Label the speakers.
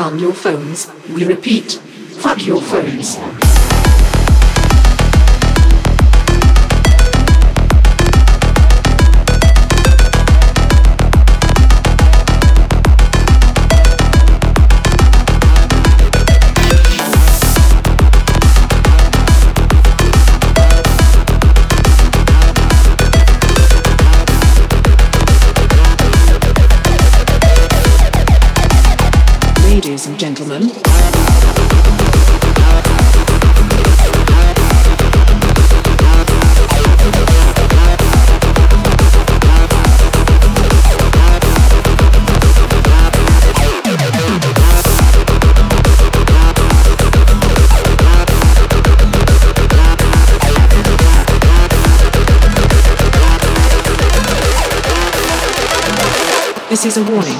Speaker 1: down your phones. We repeat, fuck your phones. This is a warning.